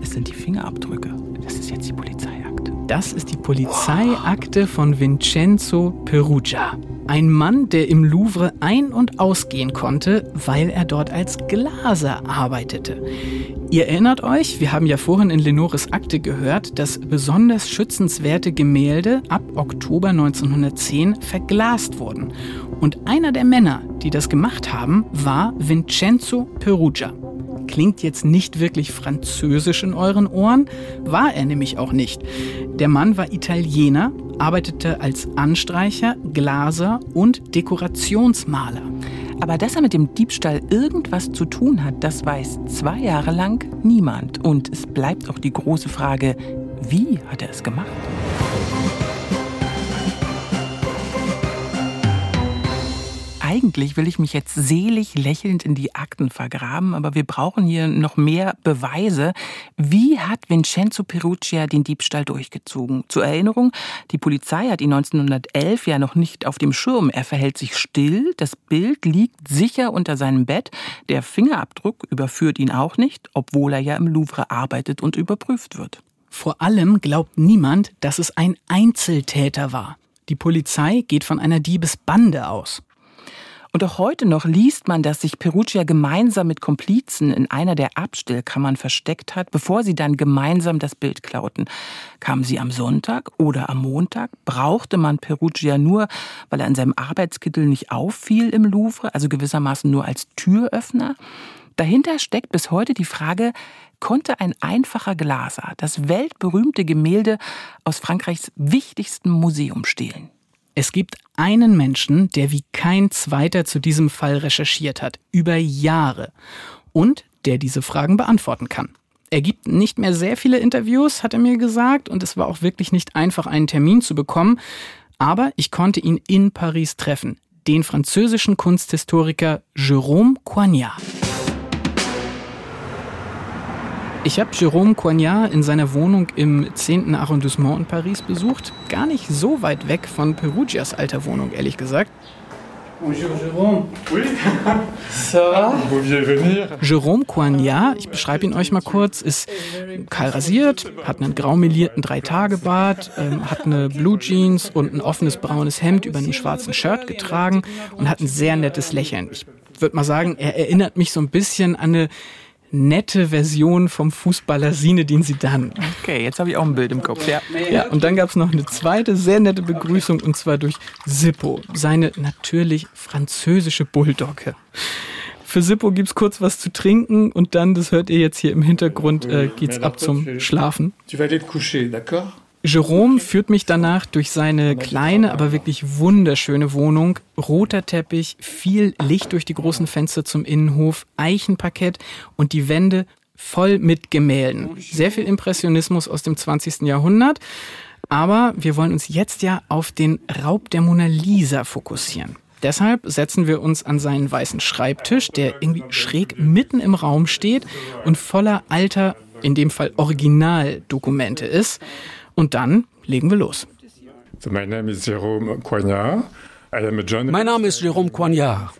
es sind die Fingerabdrücke. Das ist jetzt die Polizeiakte. Das ist die Polizeiakte von Vincenzo Perugia. Ein Mann, der im Louvre ein- und ausgehen konnte, weil er dort als Glaser arbeitete. Ihr erinnert euch, wir haben ja vorhin in Lenores Akte gehört, dass besonders schützenswerte Gemälde ab Oktober 1910 verglast wurden. Und einer der Männer, die das gemacht haben, war Vincenzo Perugia. Klingt jetzt nicht wirklich französisch in euren Ohren, war er nämlich auch nicht. Der Mann war Italiener, arbeitete als Anstreicher, Glaser und Dekorationsmaler. Aber dass er mit dem Diebstahl irgendwas zu tun hat, das weiß zwei Jahre lang niemand. Und es bleibt auch die große Frage, wie hat er es gemacht? Eigentlich will ich mich jetzt selig lächelnd in die Akten vergraben, aber wir brauchen hier noch mehr Beweise. Wie hat Vincenzo Perugia den Diebstahl durchgezogen? Zur Erinnerung, die Polizei hat ihn 1911 ja noch nicht auf dem Schirm. Er verhält sich still, das Bild liegt sicher unter seinem Bett, der Fingerabdruck überführt ihn auch nicht, obwohl er ja im Louvre arbeitet und überprüft wird. Vor allem glaubt niemand, dass es ein Einzeltäter war. Die Polizei geht von einer Diebesbande aus. Und auch heute noch liest man, dass sich Perugia gemeinsam mit Komplizen in einer der Abstellkammern versteckt hat, bevor sie dann gemeinsam das Bild klauten. Kamen sie am Sonntag oder am Montag? Brauchte man Perugia nur, weil er in seinem Arbeitskittel nicht auffiel im Louvre, also gewissermaßen nur als Türöffner? Dahinter steckt bis heute die Frage, konnte ein einfacher Glaser das weltberühmte Gemälde aus Frankreichs wichtigstem Museum stehlen? Es gibt einen Menschen, der wie kein zweiter zu diesem Fall recherchiert hat, über Jahre, und der diese Fragen beantworten kann. Er gibt nicht mehr sehr viele Interviews, hat er mir gesagt, und es war auch wirklich nicht einfach, einen Termin zu bekommen, aber ich konnte ihn in Paris treffen, den französischen Kunsthistoriker Jérôme Coignard. Ich habe Jérôme Coignard in seiner Wohnung im 10. Arrondissement in Paris besucht. Gar nicht so weit weg von Perugias alter Wohnung, ehrlich gesagt. Bonjour Jérôme. Oui. Ça va? Vous venir. Jérôme Coignard, ich beschreibe ihn euch mal kurz, ist kahl rasiert, hat einen graumelierten Drei-Tage-Bart, ähm, hat eine Blue Jeans und ein offenes braunes Hemd über einem schwarzen Shirt getragen und hat ein sehr nettes Lächeln. Ich würde mal sagen, er erinnert mich so ein bisschen an eine nette Version vom Fußballer Sinedin Zidane. Okay, jetzt habe ich auch ein Bild im Kopf, ja. Ja, und dann gab es noch eine zweite sehr nette Begrüßung und zwar durch Sippo, seine natürlich französische Bulldogge. Für Sippo gibt es kurz was zu trinken und dann, das hört ihr jetzt hier im Hintergrund, äh, geht's ab zum Schlafen. Tu vas aller te coucher, d'accord? Jerome führt mich danach durch seine kleine, aber wirklich wunderschöne Wohnung. Roter Teppich, viel Licht durch die großen Fenster zum Innenhof, Eichenparkett und die Wände voll mit Gemälden. Sehr viel Impressionismus aus dem 20. Jahrhundert. Aber wir wollen uns jetzt ja auf den Raub der Mona Lisa fokussieren. Deshalb setzen wir uns an seinen weißen Schreibtisch, der irgendwie schräg mitten im Raum steht und voller alter, in dem Fall Originaldokumente ist. Und dann legen wir los. So, my name is Jérôme Coignard. Mein Name ist Jérôme Coignard.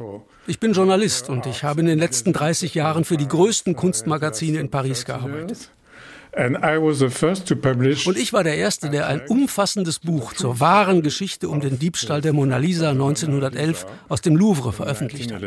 Ich bin Journalist und ich habe in den letzten 30 Jahren für die größten Kunstmagazine in Paris gearbeitet. Und ich war der Erste, der ein umfassendes Buch zur wahren Geschichte um den Diebstahl der Mona Lisa 1911 aus dem Louvre veröffentlicht hat.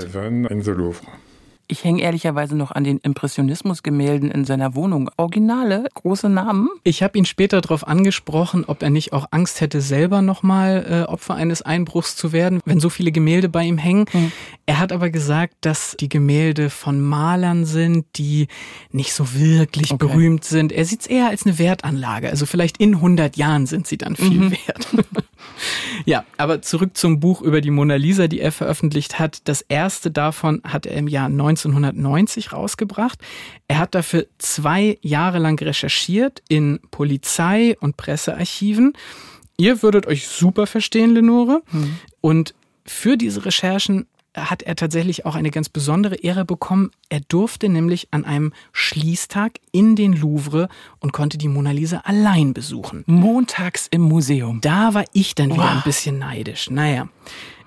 Ich hänge ehrlicherweise noch an den Impressionismusgemälden in seiner Wohnung. Originale, große Namen. Ich habe ihn später darauf angesprochen, ob er nicht auch Angst hätte, selber nochmal äh, Opfer eines Einbruchs zu werden, wenn so viele Gemälde bei ihm hängen. Mhm. Er hat aber gesagt, dass die Gemälde von Malern sind, die nicht so wirklich okay. berühmt sind. Er sieht es eher als eine Wertanlage. Also vielleicht in 100 Jahren sind sie dann viel mhm. wert. ja, aber zurück zum Buch über die Mona Lisa, die er veröffentlicht hat. Das erste davon hat er im Jahr 1990 rausgebracht. Er hat dafür zwei Jahre lang recherchiert in Polizei- und Pressearchiven. Ihr würdet euch super verstehen, Lenore. Mhm. Und für diese Recherchen hat er tatsächlich auch eine ganz besondere Ehre bekommen. Er durfte nämlich an einem Schließtag in den Louvre und konnte die Mona Lisa allein besuchen. Montags im Museum. Da war ich dann wieder wow. ein bisschen neidisch. Naja.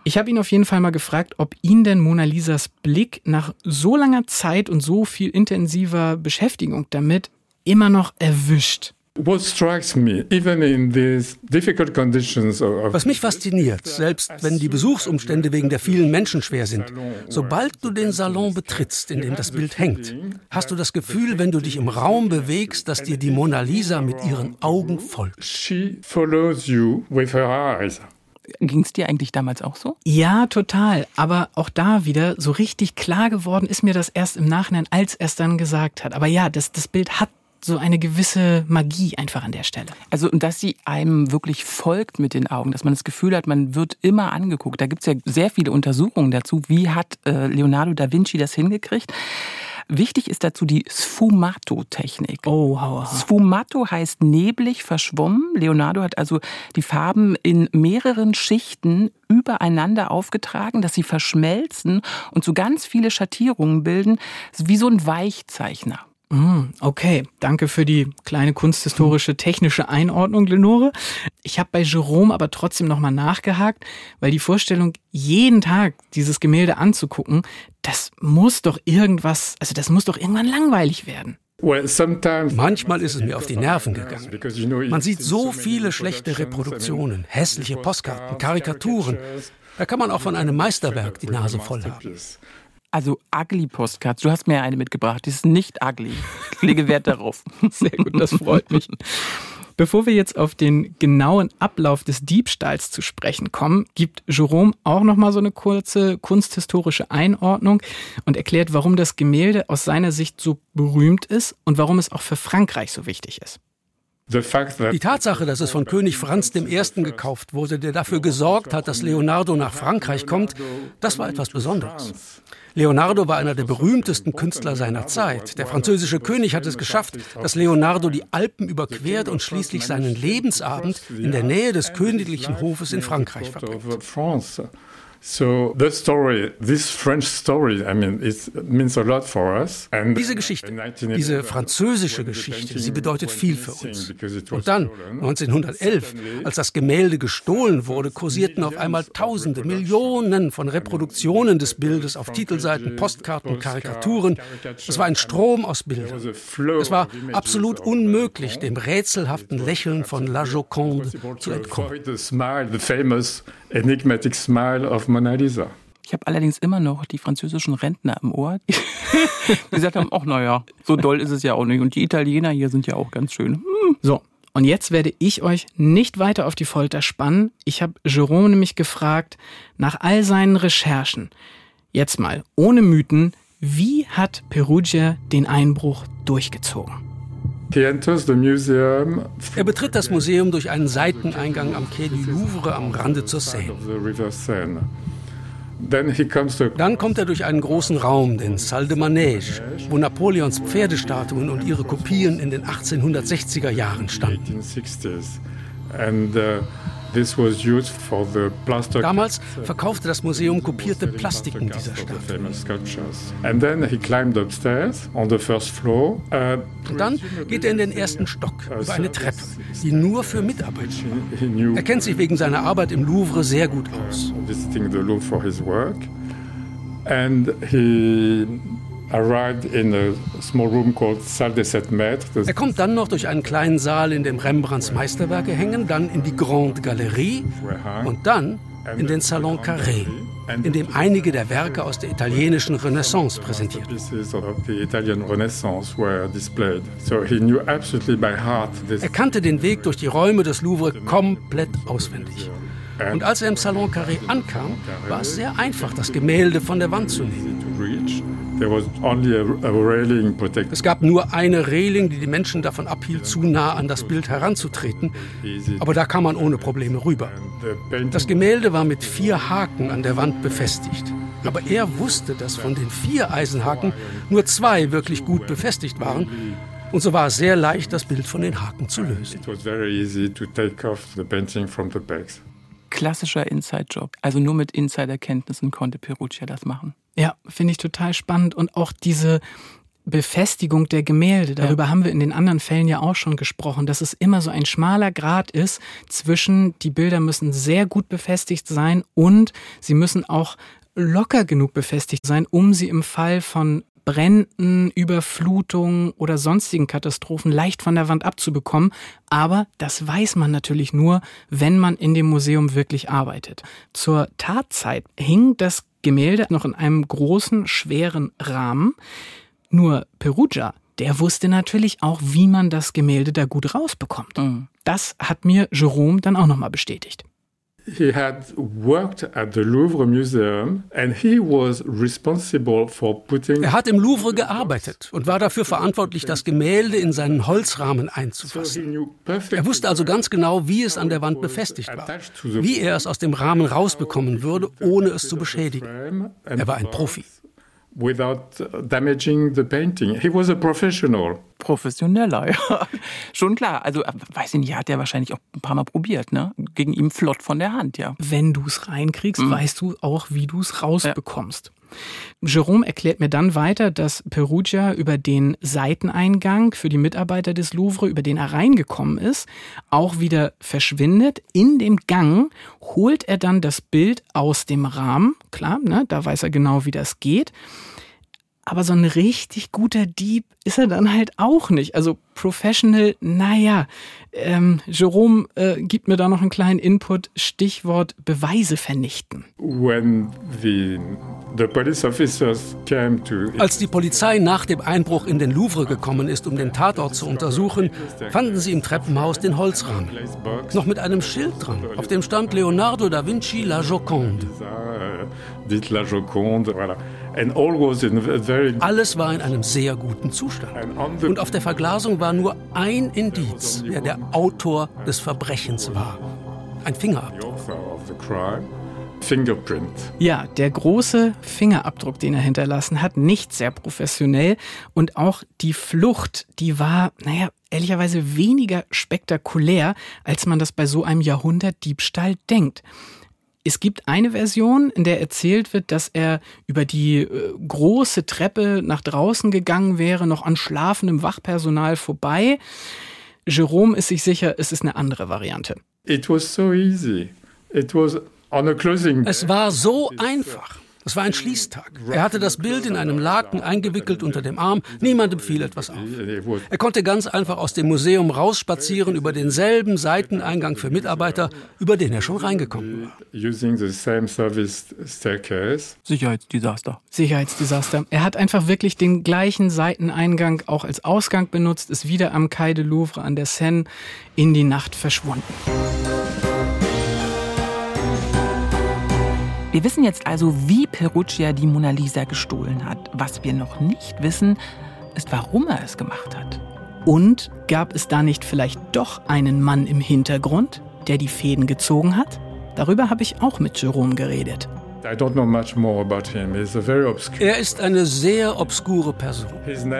Ich habe ihn auf jeden Fall mal gefragt, ob ihn denn Mona Lisas Blick nach so langer Zeit und so viel intensiver Beschäftigung damit immer noch erwischt. Was mich fasziniert, selbst wenn die Besuchsumstände wegen der vielen Menschen schwer sind, sobald du den Salon betrittst, in dem das Bild hängt, hast du das Gefühl, wenn du dich im Raum bewegst, dass dir die Mona Lisa mit ihren Augen folgt. She follows you with her eyes. Ging es dir eigentlich damals auch so? Ja, total. Aber auch da wieder so richtig klar geworden ist mir das erst im Nachhinein, als er es dann gesagt hat. Aber ja, das, das Bild hat so eine gewisse Magie einfach an der Stelle. Also, dass sie einem wirklich folgt mit den Augen, dass man das Gefühl hat, man wird immer angeguckt. Da gibt es ja sehr viele Untersuchungen dazu. Wie hat äh, Leonardo da Vinci das hingekriegt? Wichtig ist dazu die Sfumato-Technik. Oh, hau, hau. Sfumato heißt neblig, verschwommen. Leonardo hat also die Farben in mehreren Schichten übereinander aufgetragen, dass sie verschmelzen und so ganz viele Schattierungen bilden, wie so ein Weichzeichner. Mm, okay, danke für die kleine kunsthistorische technische Einordnung, Lenore. Ich habe bei Jerome aber trotzdem nochmal nachgehakt, weil die Vorstellung, jeden Tag dieses Gemälde anzugucken, das muss doch irgendwas, also das muss doch irgendwann langweilig werden. Manchmal ist es mir auf die Nerven gegangen. Man sieht so viele schlechte Reproduktionen, hässliche Postkarten, Karikaturen. Da kann man auch von einem Meisterwerk die Nase voll haben. Also ugly Postcards. Du hast mir eine mitgebracht. Die ist nicht ugly. Ich lege Wert darauf. Sehr gut, das freut mich. Bevor wir jetzt auf den genauen Ablauf des Diebstahls zu sprechen kommen, gibt Jerome auch noch mal so eine kurze kunsthistorische Einordnung und erklärt, warum das Gemälde aus seiner Sicht so berühmt ist und warum es auch für Frankreich so wichtig ist. Die Tatsache, dass es von König Franz I. gekauft wurde, der dafür gesorgt hat, dass Leonardo nach Frankreich kommt, das war etwas Besonderes. Leonardo war einer der berühmtesten Künstler seiner Zeit. Der französische König hat es geschafft, dass Leonardo die Alpen überquert und schließlich seinen Lebensabend in der Nähe des königlichen Hofes in Frankreich verbringt. So the story, this French story, I mean, it means a lot for us. And diese Geschichte, diese französische Geschichte, sie bedeutet viel für uns. Und dann, 1911, als das Gemälde gestohlen wurde, kursierten auf einmal Tausende, Millionen von Reproduktionen des Bildes auf Titelseiten, Postkarten, Karikaturen. Es war ein Strom aus Bildern. Es war absolut unmöglich, dem rätselhaften Lächeln von La Joconde zu entkommen. Enigmatic smile of Mona Lisa. Ich habe allerdings immer noch die französischen Rentner im Ohr, die gesagt haben, ach naja, so doll ist es ja auch nicht. Und die Italiener hier sind ja auch ganz schön. Hm. So, und jetzt werde ich euch nicht weiter auf die Folter spannen. Ich habe Jerome nämlich gefragt, nach all seinen Recherchen, jetzt mal ohne Mythen, wie hat Perugia den Einbruch durchgezogen? Er betritt das Museum durch einen Seiteneingang am Quai du Louvre am Rande zur Seine. Dann kommt er durch einen großen Raum, den Salle de Manège, wo Napoleons Pferdestatuen und ihre Kopien in den 1860er Jahren standen. Damals verkaufte das Museum kopierte Plastiken dieser Statuen. Uh, Und dann geht er in den ersten Stock uh, über eine Treppe, die nur für Mitarbeiter war. Er kennt sich wegen seiner Arbeit im Louvre sehr gut aus. And he er kommt dann noch durch einen kleinen Saal, in dem Rembrandts Meisterwerke hängen, dann in die Grande Galerie und dann in den Salon Carré, in dem einige der Werke aus der italienischen Renaissance präsentiert Er kannte den Weg durch die Räume des Louvre komplett auswendig. Und als er im Salon Carré ankam, war es sehr einfach, das Gemälde von der Wand zu nehmen. Es gab nur eine Reling, die die Menschen davon abhielt, zu nah an das Bild heranzutreten. Aber da kam man ohne Probleme rüber. Das Gemälde war mit vier Haken an der Wand befestigt. Aber er wusste, dass von den vier Eisenhaken nur zwei wirklich gut befestigt waren. Und so war es sehr leicht, das Bild von den Haken zu lösen klassischer Inside-Job. Also nur mit Insider-Kenntnissen konnte Perugia das machen. Ja, finde ich total spannend. Und auch diese Befestigung der Gemälde, darüber ja. haben wir in den anderen Fällen ja auch schon gesprochen, dass es immer so ein schmaler Grad ist zwischen, die Bilder müssen sehr gut befestigt sein und sie müssen auch locker genug befestigt sein, um sie im Fall von Bränden, Überflutungen oder sonstigen Katastrophen leicht von der Wand abzubekommen. Aber das weiß man natürlich nur, wenn man in dem Museum wirklich arbeitet. Zur Tatzeit hing das Gemälde noch in einem großen, schweren Rahmen. Nur Perugia, der wusste natürlich auch, wie man das Gemälde da gut rausbekommt. Mhm. Das hat mir Jerome dann auch nochmal bestätigt. He had worked at the Louvre Museum and he was responsible for putting Er hat im Louvre gearbeitet und war dafür verantwortlich, das Gemälde in seinen Holzrahmen einzufassen. Er wusste also ganz genau, wie es an der Wand befestigt war, wie er es aus dem Rahmen rausbekommen würde, ohne es zu beschädigen. Er war ein Profi without damaging the painting. He was a professional. Professioneller, ja. Schon klar. Also, äh, weiß ich nicht, hat er wahrscheinlich auch ein paar Mal probiert, ne? Gegen ihm flott von der Hand, ja. Wenn du es reinkriegst, mhm. weißt du auch, wie du es rausbekommst. Ja. Jerome erklärt mir dann weiter, dass Perugia über den Seiteneingang für die Mitarbeiter des Louvre, über den er reingekommen ist, auch wieder verschwindet. In dem Gang holt er dann das Bild aus dem Rahmen. Klar, ne, da weiß er genau, wie das geht. Aber so ein richtig guter Dieb ist er dann halt auch nicht. Also Professional, naja. Ähm, Jerome äh, gibt mir da noch einen kleinen Input. Stichwort Beweise vernichten. The, the to... Als die Polizei nach dem Einbruch in den Louvre gekommen ist, um den Tatort zu untersuchen, fanden sie im Treppenhaus den Holzrahmen. Noch mit einem Schild dran, auf dem stand Leonardo da Vinci La Joconde. Alles war in einem sehr guten Zustand. Und auf der Verglasung war nur ein Indiz, wer der Autor des Verbrechens war. Ein Fingerabdruck. Ja, der große Fingerabdruck, den er hinterlassen hat, nicht sehr professionell. Und auch die Flucht, die war, naja, ehrlicherweise weniger spektakulär, als man das bei so einem Jahrhundertdiebstahl denkt. Es gibt eine Version, in der erzählt wird, dass er über die äh, große Treppe nach draußen gegangen wäre, noch an schlafendem Wachpersonal vorbei. Jerome ist sich sicher, es ist eine andere Variante. It was so easy. It was on a closing. Es war so einfach. Es war ein Schließtag. Er hatte das Bild in einem Laken eingewickelt unter dem Arm. Niemandem fiel etwas auf. Er konnte ganz einfach aus dem Museum rausspazieren über denselben Seiteneingang für Mitarbeiter, über den er schon reingekommen war. Using the same service staircase. Sicherheitsdesaster. Sicherheitsdesaster. Er hat einfach wirklich den gleichen Seiteneingang auch als Ausgang benutzt, ist wieder am Quai de Louvre an der Seine in die Nacht verschwunden. Wir wissen jetzt also, wie Perugia die Mona Lisa gestohlen hat. Was wir noch nicht wissen, ist, warum er es gemacht hat. Und gab es da nicht vielleicht doch einen Mann im Hintergrund, der die Fäden gezogen hat? Darüber habe ich auch mit Jerome geredet. I don't know much more about him. He's a very obscure. Er ist eine sehr obskure Person.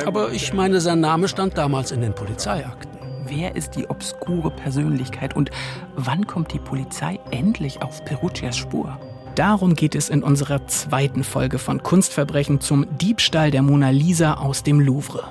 Aber ich meine, sein Name stand damals in den Polizeiakten. Wer ist die obskure Persönlichkeit und wann kommt die Polizei endlich auf Perugias Spur? Darum geht es in unserer zweiten Folge von Kunstverbrechen zum Diebstahl der Mona Lisa aus dem Louvre.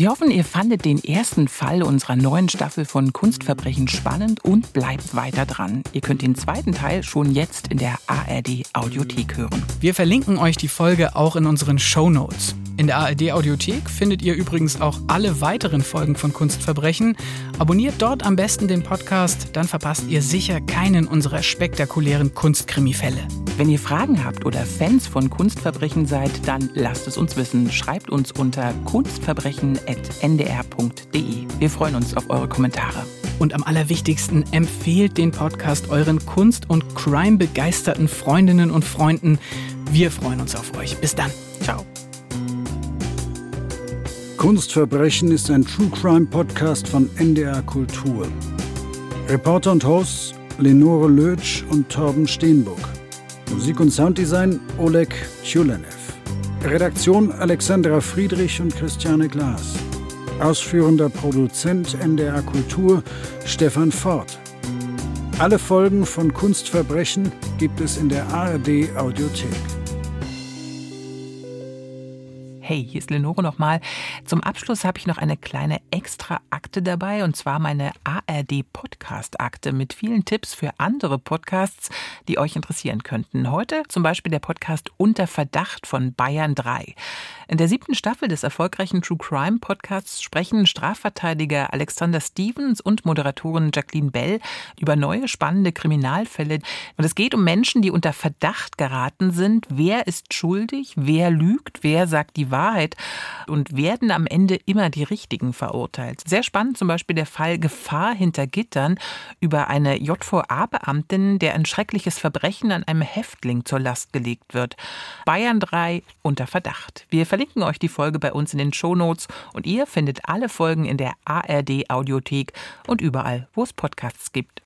Wir hoffen, ihr fandet den ersten Fall unserer neuen Staffel von Kunstverbrechen spannend und bleibt weiter dran. Ihr könnt den zweiten Teil schon jetzt in der ARD Audiothek hören. Wir verlinken euch die Folge auch in unseren Show Notes. In der ARD Audiothek findet ihr übrigens auch alle weiteren Folgen von Kunstverbrechen. Abonniert dort am besten den Podcast, dann verpasst ihr sicher keinen unserer spektakulären Kunstkrimi-Fälle. Wenn ihr Fragen habt oder Fans von Kunstverbrechen seid, dann lasst es uns wissen. Schreibt uns unter kunstverbrechen.ndr.de. Wir freuen uns auf eure Kommentare. Und am allerwichtigsten, empfehlt den Podcast euren Kunst- und Crime-begeisterten Freundinnen und Freunden. Wir freuen uns auf euch. Bis dann. Ciao. Kunstverbrechen ist ein True Crime Podcast von NDR Kultur. Reporter und Hosts Lenore Lötsch und Torben Steenburg. Musik und Sounddesign Oleg Tjulenev. Redaktion Alexandra Friedrich und Christiane Glas. Ausführender Produzent NDR Kultur Stefan Ford. Alle Folgen von Kunstverbrechen gibt es in der ARD Audiothek. Hey, hier ist Lenore nochmal. Zum Abschluss habe ich noch eine kleine Extra-Akte dabei und zwar meine ARD-Podcast-Akte mit vielen Tipps für andere Podcasts, die euch interessieren könnten. Heute zum Beispiel der Podcast Unter Verdacht von Bayern 3. In der siebten Staffel des erfolgreichen True Crime Podcasts sprechen Strafverteidiger Alexander Stevens und Moderatorin Jacqueline Bell über neue spannende Kriminalfälle. Und es geht um Menschen, die unter Verdacht geraten sind. Wer ist schuldig? Wer lügt? Wer sagt die Wahrheit? Und werden am Ende immer die Richtigen verurteilt? Sehr spannend zum Beispiel der Fall Gefahr hinter Gittern über eine JVA-Beamtin, der ein schreckliches Verbrechen an einem Häftling zur Last gelegt wird. Bayern 3 unter Verdacht. Wir verlinken euch die Folge bei uns in den Shownotes und ihr findet alle Folgen in der ARD Audiothek und überall, wo es Podcasts gibt.